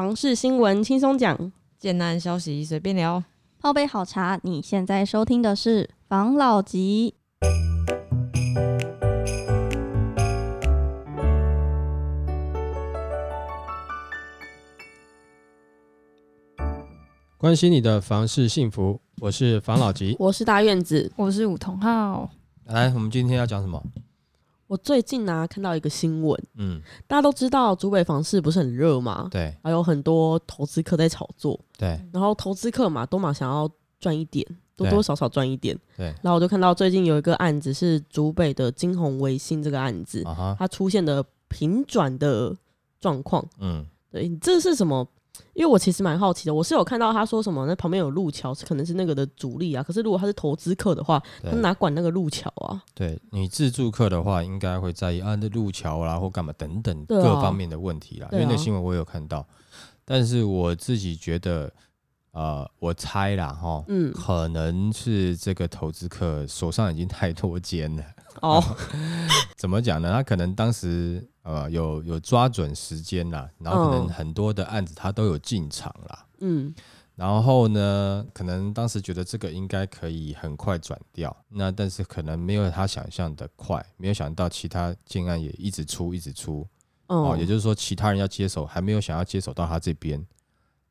房事新闻轻松讲，简单消息随便聊。泡杯好茶，你现在收听的是房老吉。关心你的房事幸福，我是房老吉。我是大院子。我是武同浩，来，我们今天要讲什么？我最近呢、看到一个新闻，嗯，大家都知道竹北房市不是很热嘛？对还有很多投资客在炒作，对然后投资客嘛，都嘛想要赚一点，多多少少赚一点。对，然后我就看到最近有一个案子是竹北的金鸿维新这个案子，啊，它出现的平转的状况。嗯，对，这是什么？因为我其实蛮好奇的，我是有看到他说什么，那旁边有路桥，是可能是那个的主力啊。可是如果他是投资客的话，他哪管那个路桥啊？对你自助客的话，应该会在意啊，那路桥啦或干嘛等等各方面的问题啦。因为那新闻我有看到，但是我自己觉得，呃，我猜啦哈，嗯，可能是这个投资客手上已经太多间了。哦，怎么讲呢？他可能当时呃有有抓准时间啦，然后可能嗯。很多的案子他都有进场啦。嗯，然后呢，可能当时觉得这个应该可以很快转掉，那但是可能没有他想象的快，没有想到其他建案也一直出，一直出哦哦，也就是说其他人要接手，还没有想要接手到他这边，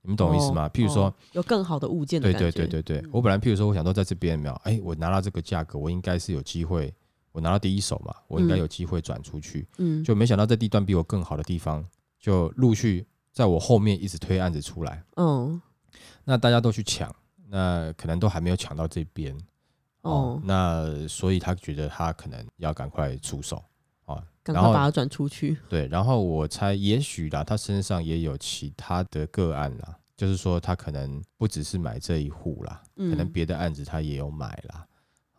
你们懂我意思吗？哦？譬如说，哦有更好的物件的对对对对对，我本来譬如说我想说在这边有没有，哎，我拿到这个价格，我应该是有机会，我拿到第一手嘛，我应该嗯有机会转出去，嗯，就没想到这地段比我更好的地方，就陆续在我后面一直推案子出来。嗯，那大家都去抢，那可能都还没有抢到这边。哦。哦，那所以他觉得他可能要赶快出手。啊，赶快把它转出去。对，然后我猜也许啦，他身上也有其他的个案啦，就是说他可能不只是买这一户啦，嗯，可能别的案子他也有买啦，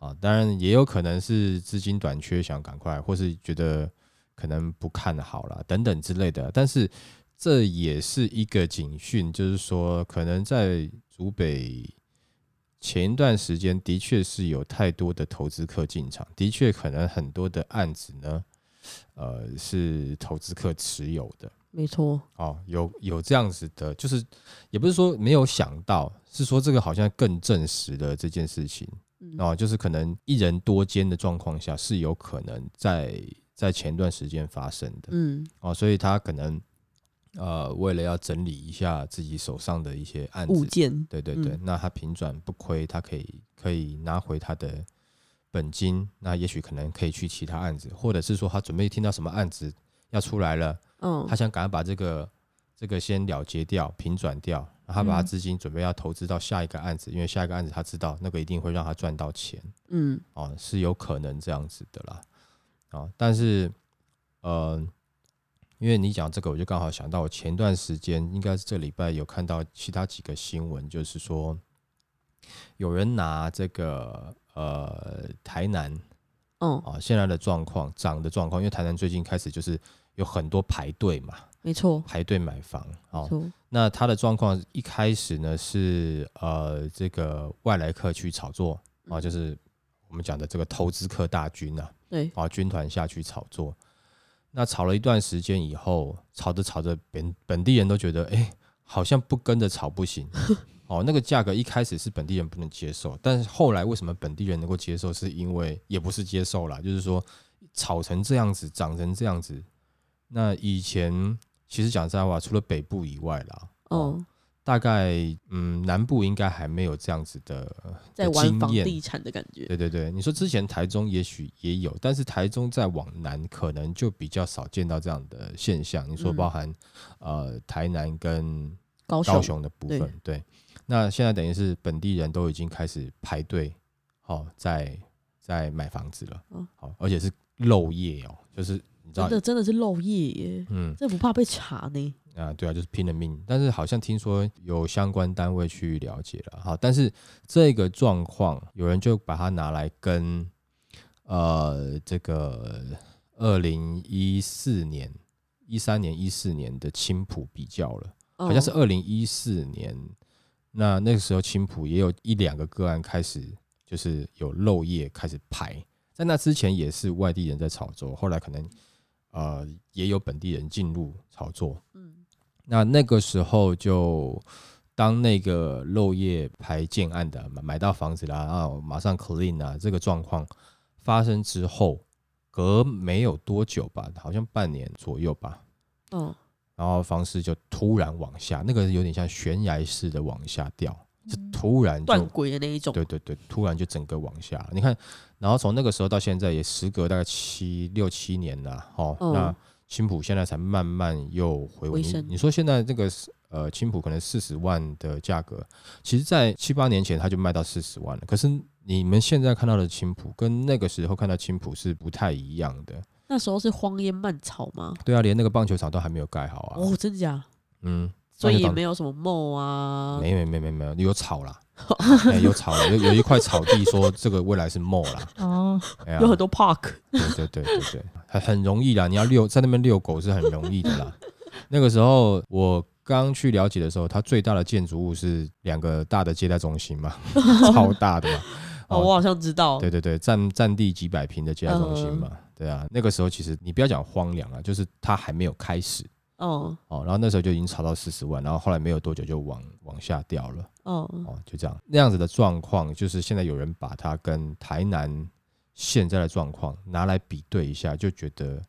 啊，当然也有可能是资金短缺，想赶快，或是觉得可能不看好啦，等等之类的。但是这也是一个警讯，就是说可能在竹北前一段时间的确是有太多的投资客进场，的确可能很多的案子呢，呃，是投资客持有的。没错，哦，有有这样子的，就是也不是说没有想到，是说这个好像更证实了这件事情嗯。哦，就是可能一人多间的状况下是有可能在在前段时间发生的嗯。哦，所以他可能呃为了要整理一下自己手上的一些案子，物件，对对对，嗯。那他平转不亏，他可以可以拿回他的本金，那也许可能可以去其他案子，或者是说他准备听到什么案子要出来了。嗯。他，想赶快把这个这个先了结掉、平转掉，然后他把他嗯资金准备要投资到下一个案子，因为下一个案子他知道那个一定会让他赚到钱嗯哦，是有可能这样子的啦。哦，但是呃，因为你讲这个，我就刚好想到我前段时间应该是这礼拜有看到其他几个新闻，就是说有人拿这个呃台南哦，啊、现在的状况涨的状况，因为台南最近开始就是有很多排队嘛。没错，排队买房哦。那他的状况一开始呢是呃这个外来客去炒作啊、嗯就是我们讲的这个投资客大军啊，对，啊军团下去炒作。那炒了一段时间以后，炒着炒着，本本地人都觉得，哎、好像不跟着炒不行。哦，那个价格一开始是本地人不能接受，但是后来为什么本地人能够接受？是因为也不是接受啦，就是说炒成这样子，涨成这样子。那以前其实讲实在话，除了北部以外啦，哦，大概嗯南部应该还没有这样子的在玩房地产的感觉，对对对，你说之前台中也许也有，但是台中再往南可能就比较少见到这样的现象。你说嗯。包含、呃台南跟高雄，的部分，对。那现在等于是本地人都已经开始排队，好、在在买房子了，嗯好、而且是漏夜哦，就是你知道真，的真的是漏液耶，嗯。这不怕被查呢？啊，对啊，就是拼了命。但是好像听说有相关单位去了解了，好，但是这个状况有人就把它拿来跟呃这个二零一四年、一三年、一四年的青浦比较了，好像是哦。二零一四年，那那个时候青浦也有一两个个案开始就是有漏液开始排，在那之前也是外地人在炒作，后来可能呃也有本地人进入炒作，嗯那那个时候就当那个漏夜排建案的买买到房子啦，啊，马上 clean 啊，这个状况发生之后，隔没有多久吧，好像半年左右吧，嗯，然后房市就突然往下，那个有点像悬崖式的往下掉，就突然断轨的那一种。对对对，突然就整个往下。你看，然后从那个时候到现在也时隔大概七六七年了，哦，嗯那青浦现在才慢慢又回稳。你你说现在这个呃青浦可能四十万的价格，其实在七八年前它就卖到四十万了。可是你们现在看到的青浦跟那个时候看到青浦是不太一样的。那时候是荒烟蔓草吗？对啊，连那个棒球场都还没有盖好啊。哦，真的假？嗯，所以也没有什么梦啊。没没没没没有有草啦，哎有草了，有有一块草地说这个未来是 mall 啦。哦，哎呀有很多 park。对对对对对，很很容易啦。你要遛在那边遛狗是很容易的啦。那个时候我刚去了解的时候，它最大的建筑物是两个大的接待中心嘛，超大的嘛。哦，我好像知道。对对对，占占地几百平的接待中心嘛。对啊，那个时候其实你不要讲荒凉啊，就是它还没有开始哦哦，然后那时候就已经炒到四十万，然后后来没有多久就往往下掉了。哦，哦，就这样，那样子的状况，就是现在有人把它跟台南现在的状况拿来比对一下，就觉得，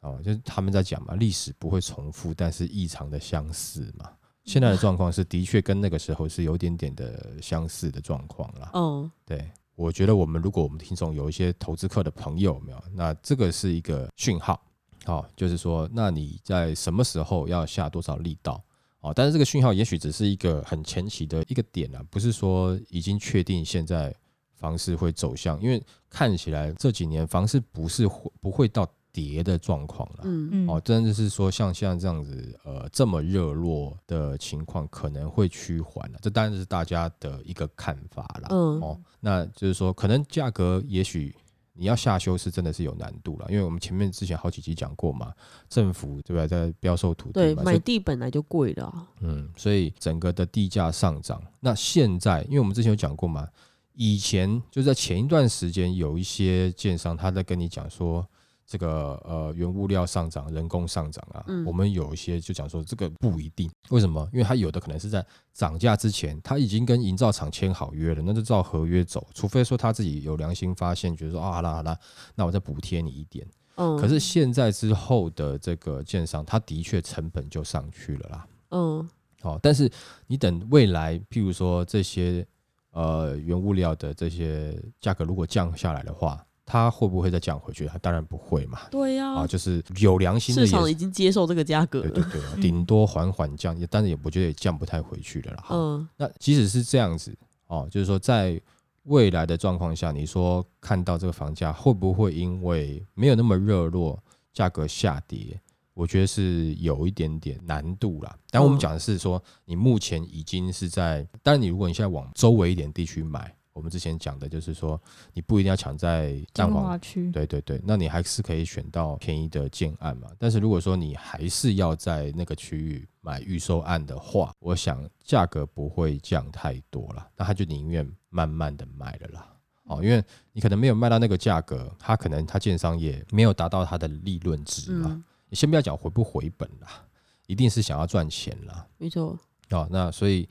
哦，就是他们在讲嘛，历史不会重复，但是异常的相似嘛。现在的状况是的确跟那个时候是有点点的相似的状况啦。哦，对，我觉得我们如果我们听众有一些投资客的朋友没有，那这个是一个讯号，好、就是说，那你在什么时候要下多少力道？哦，但是这个讯号也许只是一个很前期的一个点啊，不是说已经确定现在房市会走向，因为看起来这几年房市不是会不会到跌的状况了。嗯嗯，哦，真的是说像现在这样子，呃，这么热络的情况可能会趋缓了，这当然是大家的一个看法啦。嗯哦，那就是说，可能价格也许你要下修是真的是有难度了，因为我们前面之前好几集讲过嘛，政府对吧，在标售土地对，买地本来就贵了啊。嗯，所以整个的地价上涨。那现在，因为我们之前有讲过嘛，以前就在前一段时间，有一些建商他在跟你讲说，这个呃原物料上涨、人工上涨啊，嗯我们有一些就讲说这个不一定，为什么？因为它有的可能是在涨价之前，它已经跟营造厂签好约了，那就照合约走，除非说他自己有良心发现，觉得说啊好啦好啦，那我再补贴你一点。嗯，可是现在之后的这个建商，他的确成本就上去了啦。嗯哦，但是你等未来，譬如说这些呃原物料的这些价格如果降下来的话，它会不会再降回去？它当然不会嘛。对呀、啊，就是有良心的市场已，经接受这个价格对对了。对，顶多缓缓降，也但是也我觉得也降不太回去了啦。哈嗯那即使是这样子哦，就是说在未来的状况下，你说看到这个房价会不会因为没有那么热络，价格下跌？我觉得是有一点点难度啦。但我们嗯讲的是说，你目前已经是在，当然你如果你现在往周围一点地区买，我们之前讲的就是说，你不一定要抢在蛋金黄华区，对对对，那你还是可以选到便宜的建案嘛。但是如果说你还是要在那个区域买预售案的话，我想价格不会降太多了，那他就宁愿慢慢的卖了啦。哦，因为你可能没有卖到那个价格，他可能他建商也没有达到他的利润值嘛。嗯，你先不要讲回不回本啦，一定是想要赚钱啦。没错，哦，那所以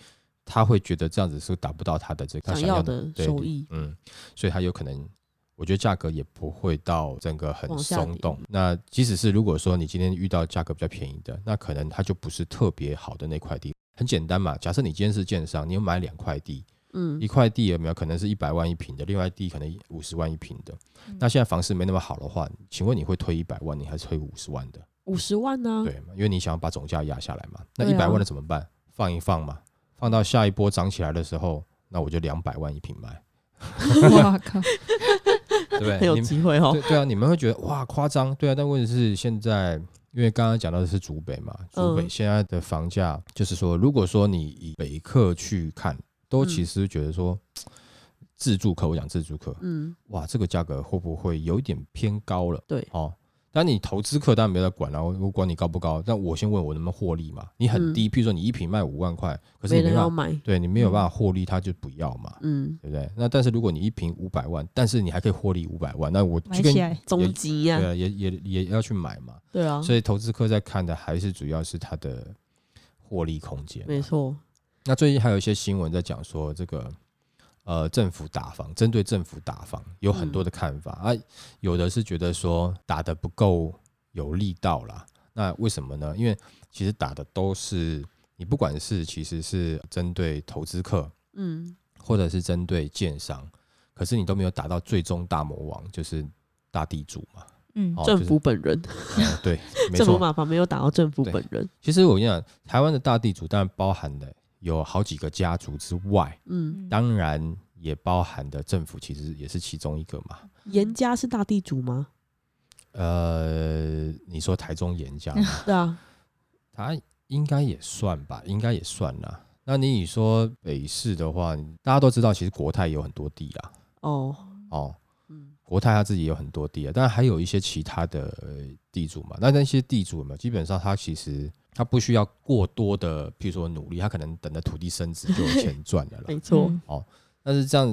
他会觉得这样子是达不到他的这个他想要的收益。嗯，所以他有可能，我觉得价格也不会到整个很松动。那即使是如果说你今天遇到价格比较便宜的，那可能它就不是特别好的那块地。很简单嘛，假设你今天是建商，你有买两块地，嗯一块地有没有可能是一百万一平的，另外地可能五十万一平的。嗯那现在房市没那么好的话，请问你会推一百万，你还是推五十万的？五十万呢、对？因为你想要把总价压下来嘛。那一百万的怎么办？放一放嘛，放到下一波涨起来的时候，那我就两百万一平卖，哇靠，对不对？很有机会哦。对对啊，你们会觉得哇夸张，对啊，但问题是现在，因为刚刚讲到的是竹北嘛，竹北嗯现在的房价就是说，如果说你以北客去看，都嗯其实觉得说，自住客，我讲自住客，嗯，哇，这个价格会不会有一点偏高了？对哦。但你投资客当然没有在管了、我管你高不高，但我先问我能不能获利嘛？你很低，譬如说你一瓶卖五万块，可是你没办法，买。对你没有办法获利，他就不要嘛，嗯，对不对？那但是如果你一瓶五百万，但是你还可以获利五百万，那我就跟你买起来，终极呀、对啊，也也也要去买嘛。对啊，所以投资客在看的还是主要是它的获利空间。没错，那最近还有一些新闻在讲说，这个呃政府打房，针对政府打房有很多的看法、啊，有的是觉得说打的不够有力道啦。那为什么呢？因为其实打的都是你不管是其实是针对投资客，嗯，或者是针对建商，可是你都没有打到最终大魔王，就是大地主嘛。嗯哦政府本人，就是呃对，没政府错。马房没有打到政府本人，其实我跟你讲，台湾的大地主当然包含的有好几个家族之外，嗯，当然也包含的政府其实也是其中一个嘛。严家是大地主吗？呃，你说台中严家吗，对啊，他应该也算吧，应该也算啦。那你你说北市的话，大家都知道，其实国泰有很多地啦，哦，哦，嗯国泰他自己有很多地啊，当然还有一些其他的呃地主嘛。那那些地主嘛，基本上他其实他不需要过多的，譬如说努力，他可能等着土地升值就有钱赚了啦。没错，哦但是这样，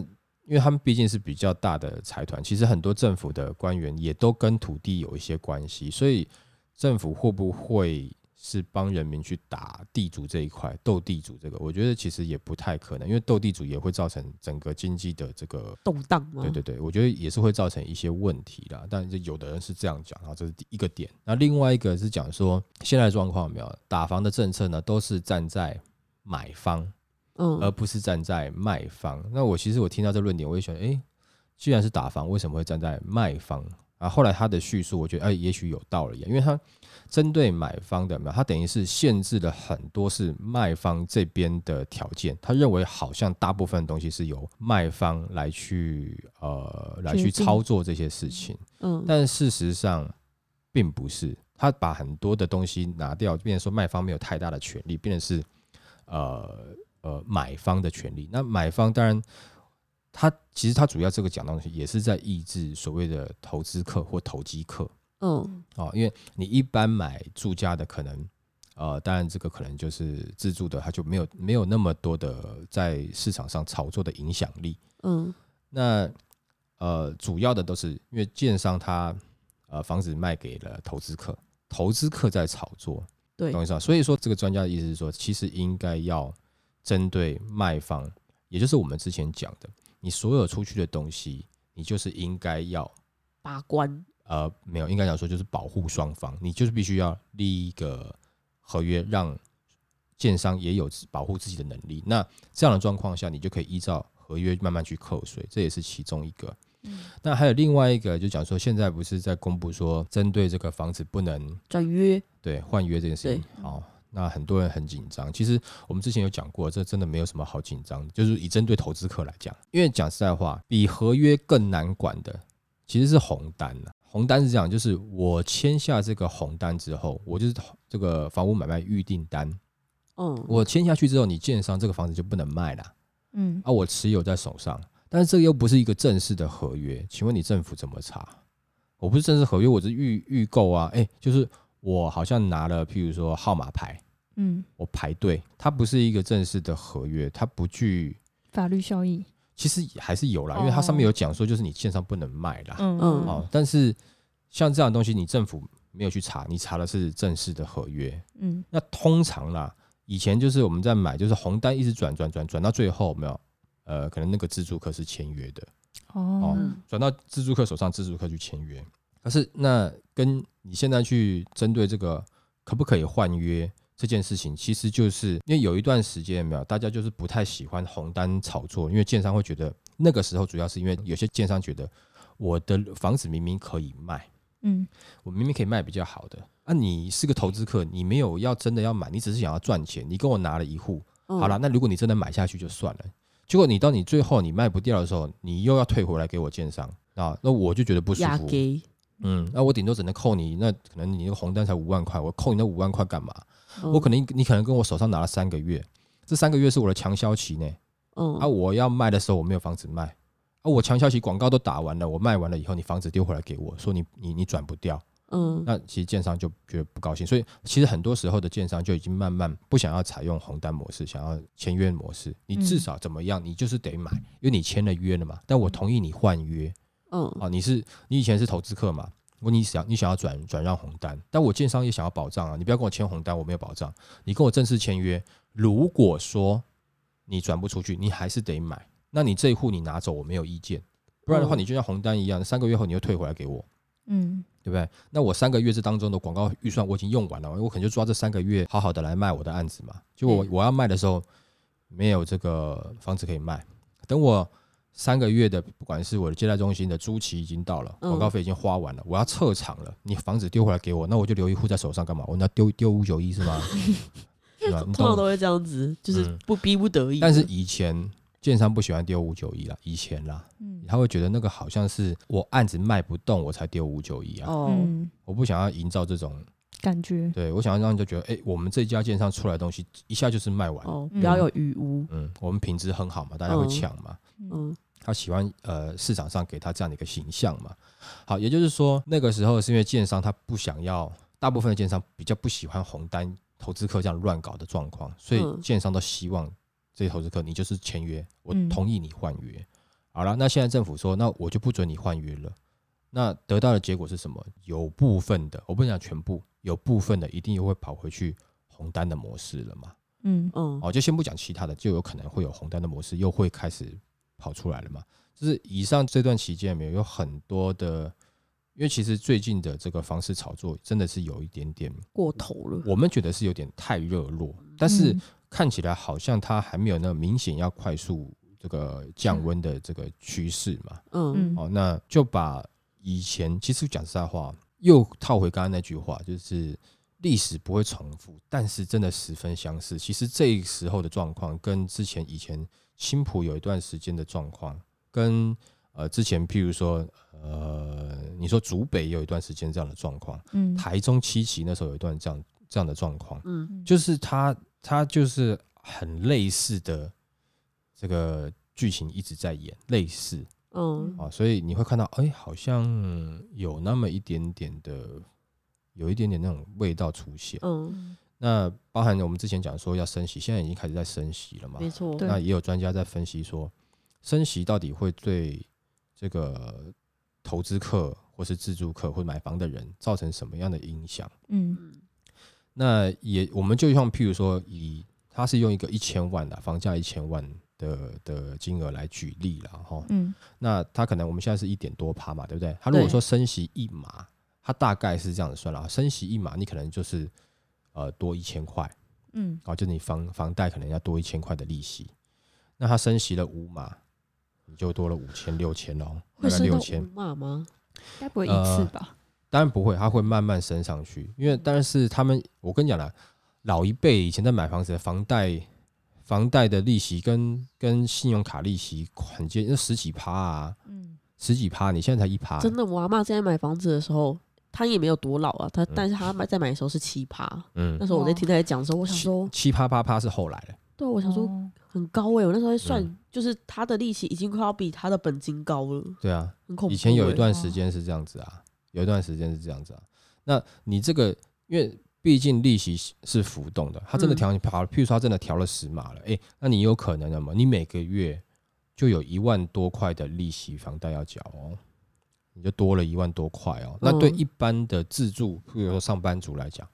因为他们毕竟是比较大的财团，其实很多政府的官员也都跟土地有一些关系，所以政府会不会是帮人民去打地主这一块，斗地主这个，我觉得其实也不太可能，因为斗地主也会造成整个经济的这个。动荡吗？对对对，我觉得也是会造成一些问题的。但是有的人是这样讲，然后这是第一个点。那另外一个是讲说，现在状况有没有打房的政策呢，都是站在买方，嗯而嗯，不是站在卖方。那我其实我听到这论点，我也觉得，诶，既然是打房，为什么会站在卖方？啊，后来他的叙述，我觉得，哎、也许有道理，因为他针对买方的，嘛他等于是限制了很多是卖方这边的条件，他认为好像大部分东西是由卖方来去呃来去操作这些事情，嗯，但事实上并不是，他把很多的东西拿掉，变成说卖方没有太大的权利，变成是呃呃买方的权利。那买方当然，他其实他主要这个讲东西也是在抑制所谓的投资客或投机客嗯，哦，因为你一般买住家的可能。呃，当然，这个可能就是自住的，他就没有没有那么多的在市场上炒作的影响力。嗯，那呃，主要的都是因为建商他呃房子卖给了投资客，投资客在炒作，对懂我意思吧？所以说这个专家的意思是说，其实应该要针对卖方，也就是我们之前讲的，你所有出去的东西，你就是应该要把关，呃没有，应该讲说就是保护双方，你就是必须要立一个合约，让建商也有保护自己的能力。那这样的状况下，你就可以依照合约慢慢去扣税，这也是其中一个。那还有另外一个，就讲说现在不是在公布说，针对这个房子不能转约，对换约这件事情，好、那很多人很紧张。其实我们之前有讲过，这真的没有什么好紧张，就是以针对投资客来讲，因为讲实在话，比合约更难管的其实是红单了。红单是这样，就是我签下这个红单之后，我就是这个房屋买卖预订单，嗯，我签下去之后，你建商这个房子就不能卖了嗯啊，我持有在手上，但是这个又不是一个正式的合约，请问你政府怎么查？我不是正式合约，我是预预购啊，哎、就是我好像拿了，譬如说号码牌，嗯，我排队，它不是一个正式的合约，它不具，法律效益，其实还是有啦，因为它上面有讲说，就是你线上不能卖啦，嗯。嗯。哦，但是像这样的东西，你政府没有去查，你查的是正式的合约，嗯。那通常啦，以前就是我们在买，就是红单一直转转转转到最后，没有，呃，可能那个自助客是签约的，哦。嗯转到自助客手上，自助客去签约。可是那跟你现在去针对这个可不可以换约这件事情，其实就是因为有一段时间有没有，大家就是不太喜欢红单炒作，因为建商会觉得那个时候主要是因为有些建商觉得我的房子明明可以卖，嗯。我明明可以卖比较好的，啊，你是个投资客，你没有要真的要买，你只是想要赚钱，你跟我拿了一户，嗯好了，，那如果你真的买下去就算了，结果你到你最后你卖不掉的时候，你又要退回来给我建商啊，那我就觉得不舒服。嗯，那我顶多只能扣你，那可能你那个红单才五万块，我扣你那五万块干嘛？嗯我可能你可能跟我手上拿了三个月，这三个月是我的强销期呢。嗯啊，我要卖的时候我没有房子卖，啊，我强销期广告都打完了，我卖完了以后，你房子丢回来给我说你你你转不掉，嗯那其实建商就觉得不高兴，所以其实很多时候的建商就已经慢慢不想要采用红单模式，想要签约模式。你至少怎么样，你就是得买，因为你签了约了嘛。但我同意你换约嗯啊，你是你以前是投资客嘛，如果你想你想要转转让红单，但我建商也想要保障啊，你不要跟我签红单，我没有保障。你跟我正式签约，如果说你转不出去，你还是得买。那你这一户你拿走，我没有意见。不然的话，嗯你就像红单一样，三个月后你又退回来给我，嗯对不对？那我三个月这当中的广告预算我已经用完了，我可能就抓这三个月好好的来卖我的案子嘛。就我嗯我要卖的时候没有这个房子可以卖，等我三个月的不管是我的接待中心的租期已经到了，嗯。广告费已经花完了，我要撤场了，你房子丢回来给我，那我就留一户在手上干嘛？我要丢丢五九一是吗？是吧？你懂通常都会这样子，就是嗯。不逼不得已。但是以前建商不喜欢丢五九一啦，以前啦，嗯。他会觉得那个好像是我案子卖不动我才丢五九一啊，哦，嗯，我不想要营造这种，感觉。对我想要让人家觉得，哎、我们这家建商出来的东西一下就是卖完，不要有余污。嗯，我们品质很好嘛，大家会嗯。抢嘛，嗯他喜欢呃市场上给他这样的一个形象嘛。好，也就是说那个时候是因为建商他不想要，大部分的建商比较不喜欢红单投资客这样乱搞的状况，所以嗯建商都希望这些投资客你就是签约，我嗯同意你换约。好了，那现在政府说，那我就不准你换约了。那得到的结果是什么？有部分的，我不能讲全部，有部分的一定又会跑回去红单的模式了嘛。嗯嗯哦，就先不讲其他的，就有可能会有红单的模式又会开始跑出来了嘛。就是以上这段期间里面有很多的，因为其实最近的这个房市炒作真的是有一点点，过头了。我们觉得是有点太热络，但是嗯看起来好像它还没有那么明显要快速这个降温的这个趋势嘛。嗯嗯哦，那就把以前其实讲实在话，又套回刚刚那句话，就是历史不会重复，但是真的十分相似。其实这时候的状况跟之前以前青浦有一段时间的状况，跟呃之前譬如说呃你说竹北有一段时间这样的状况，嗯台中七期那时候有一段这样这样的状况，嗯就是它它就是很类似的这个剧情一直在演，类似。嗯啊，所以你会看到，哎、好像有那么一点点的，有一点点那种味道出现。嗯，那包含我们之前讲说要升息，现在已经开始在升息了嘛？没错。那也有专家在分析说，升息到底会对这个投资客或是自住客或买房的人造成什么样的影响？嗯嗯那也我们就像譬如说以，他是用一个一千万的房价一千万的的金额来举例了哈。嗯那他可能我们现在是一点多趴嘛，对不对？他如果说升息一码，他大概是这样子算了，升息一码，你可能就是呃多一千块，嗯哦，就是你房房贷可能要多一千块的利息。那他升息了五码，你就多了五千六千哦，大会升到概六千五。码吗？该不会一次吧？当然不会，它会慢慢升上去，因为但是他们，我跟你讲啦，老一辈以前在买房子的房贷，房贷的利息跟跟信用卡利息很接，那十几趴啊，嗯十几趴，你现在才一趴，真的，我阿妈之前买房子的时候，她也没有多老啊，他嗯但是他买在买的时候是七趴。嗯那，时候我在听他在讲的时候，我想说，七趴八趴是后来的，对，我想说哦很高哎、我那时候在算，嗯就是他的利息已经快要比他的本金高了，对啊，很恐怖、欸。以前有一段时间是这样子啊，有一段时间是这样子啊。那你这个，因为毕竟利息是是浮动的，他真的嗯调你跑了，譬如说他真的调了十码了，诶，那你有可能的嘛？你每个月就有一万多块的利息房贷要缴哦，你就多了一万多块哦。那对嗯一般的自住，比如说上班族来讲。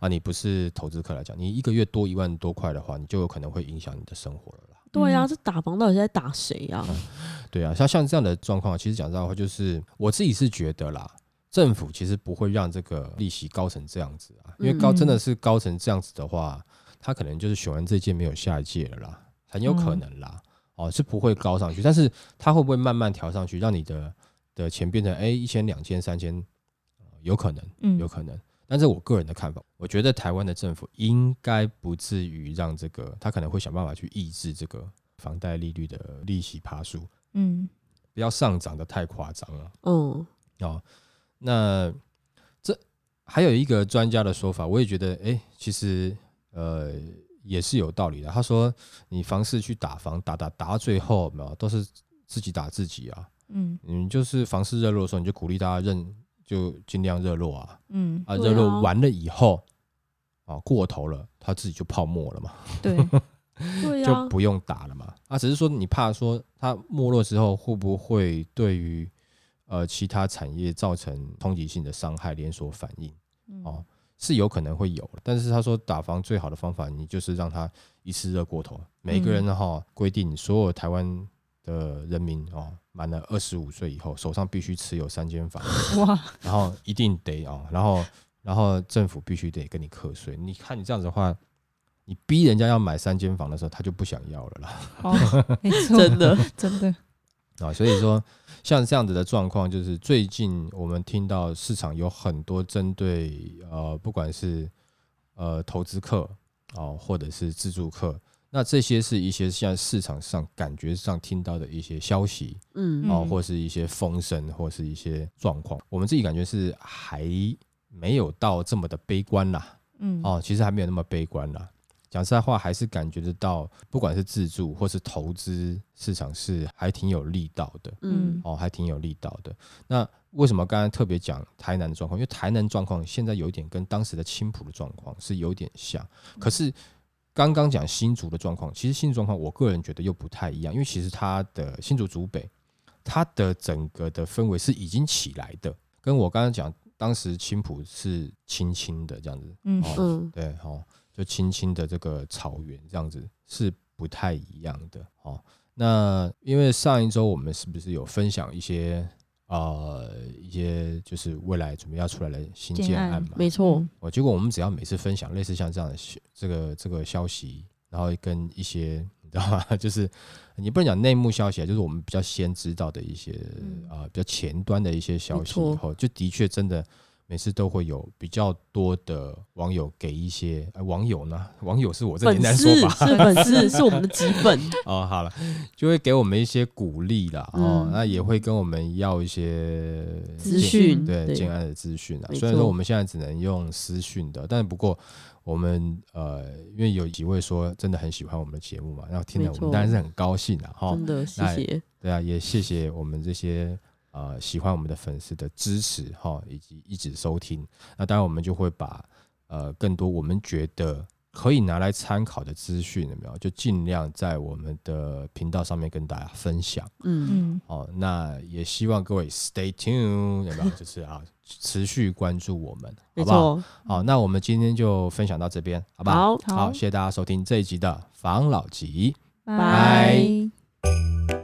啊，你不是投资客来讲，你一个月多一万多块的话，你就有可能会影响你的生活了啦。对啊，嗯这打房到底是在打谁啊？对啊，像像这样的状况，其实讲实在话，就是我自己是觉得啦，政府其实不会让这个利息高成这样子啊，因为高嗯真的是高成这样子的话，他可能就是选完这届没有下一届了啦，很有可能啦，哦是不会高上去，但是它会不会慢慢调上去，让你的的钱变成哎一千、两千、三千，呃有可能，嗯有可能。但是我个人的看法，我觉得台湾的政府应该不至于让这个，他可能会想办法去抑制这个房贷利率的利息爬数，嗯不要上涨的太夸张了嗯哦。那这还有一个专家的说法，我也觉得，哎、其实呃也是有道理的。他说，你房市去打房，打打打到最后，有没有都是自己打自己啊。嗯你就是房市热络的时候，你就鼓励大家认，就尽量热络啊。嗯，啊，热络啊完了以后，啊过头了，它自己就泡沫了嘛。对，对啊，就不用打了嘛。啊，只是说你怕说它没落之后会不会对于呃其他产业造成冲击性的伤害连锁反应嗯哦，是有可能会有的。但是他说打房最好的方法，你就是让他一次热过头。每个人呢哈、规定所有台湾的人民哦，满了二十五岁以后，手上必须持有三间房，哇，然后一定得哦，然后然后政府必须得跟你课税。你看你这样子的话，你逼人家要买三间房的时候，他就不想要了啦。哦，没错，真的，真的，啊，所以说像这样子的状况，就是最近我们听到市场有很多针对呃，不管是呃投资客哦，或者是自助客，那这些是一些现在市场上感觉上听到的一些消息嗯哦，嗯或是一些风声，或是一些状况，我们自己感觉是还没有到这么的悲观啦。嗯，哦，其实还没有那么悲观啦。讲实在话，还是感觉得到，不管是自住或是投资市场是还挺有力道的嗯哦，还挺有力道的。那为什么刚刚特别讲台南的状况？因为台南状况现在有一点跟当时的青浦的状况是有点像，可是刚刚讲新竹的状况，其实新竹状况我个人觉得又不太一样，因为其实它的新竹竹北，它的整个的氛围是已经起来的，跟我刚刚讲当时青浦是青青的这样子，嗯对，哦，就青青的这个草原这样子是不太一样的，哦。那因为上一周我们是不是有分享一些呃一些就是未来准备要出来的新建案建案嘛？没错，哦，结果我们只要每次分享类似像这样的这个这个消息，然后跟一些你知道吗？就是你不能讲内幕消息啊，就是我们比较先知道的一些嗯呃比较前端的一些消息，以后就的确真的每次都会有比较多的网友给一些、呃、网友呢，网友是我这粉简单说丝法是粉丝，是我们的 基本，哦，好了，就会给我们一些鼓励啦，哦，嗯那也会跟我们要一些资讯对建案的资讯啊。没虽然说我们现在只能用私讯的，但不过我们呃，因为有几位说真的很喜欢我们的节目嘛，然后听了我们当然是很高兴啊，哈。真的谢谢，对啊，也谢谢我们这些呃喜欢我们的粉丝的支持哈，以及一直收听。那当然我们就会把呃更多我们觉得可以拿来参考的资讯，有没有？就尽量在我们的频道上面跟大家分享。嗯，嗯，哦，那也希望各位 stay tuned，有没有？就是啊，持续关注我们，好不好？好，那我们今天就分享到这边，好不好？好，好，谢谢大家收听这一集的防老集。拜拜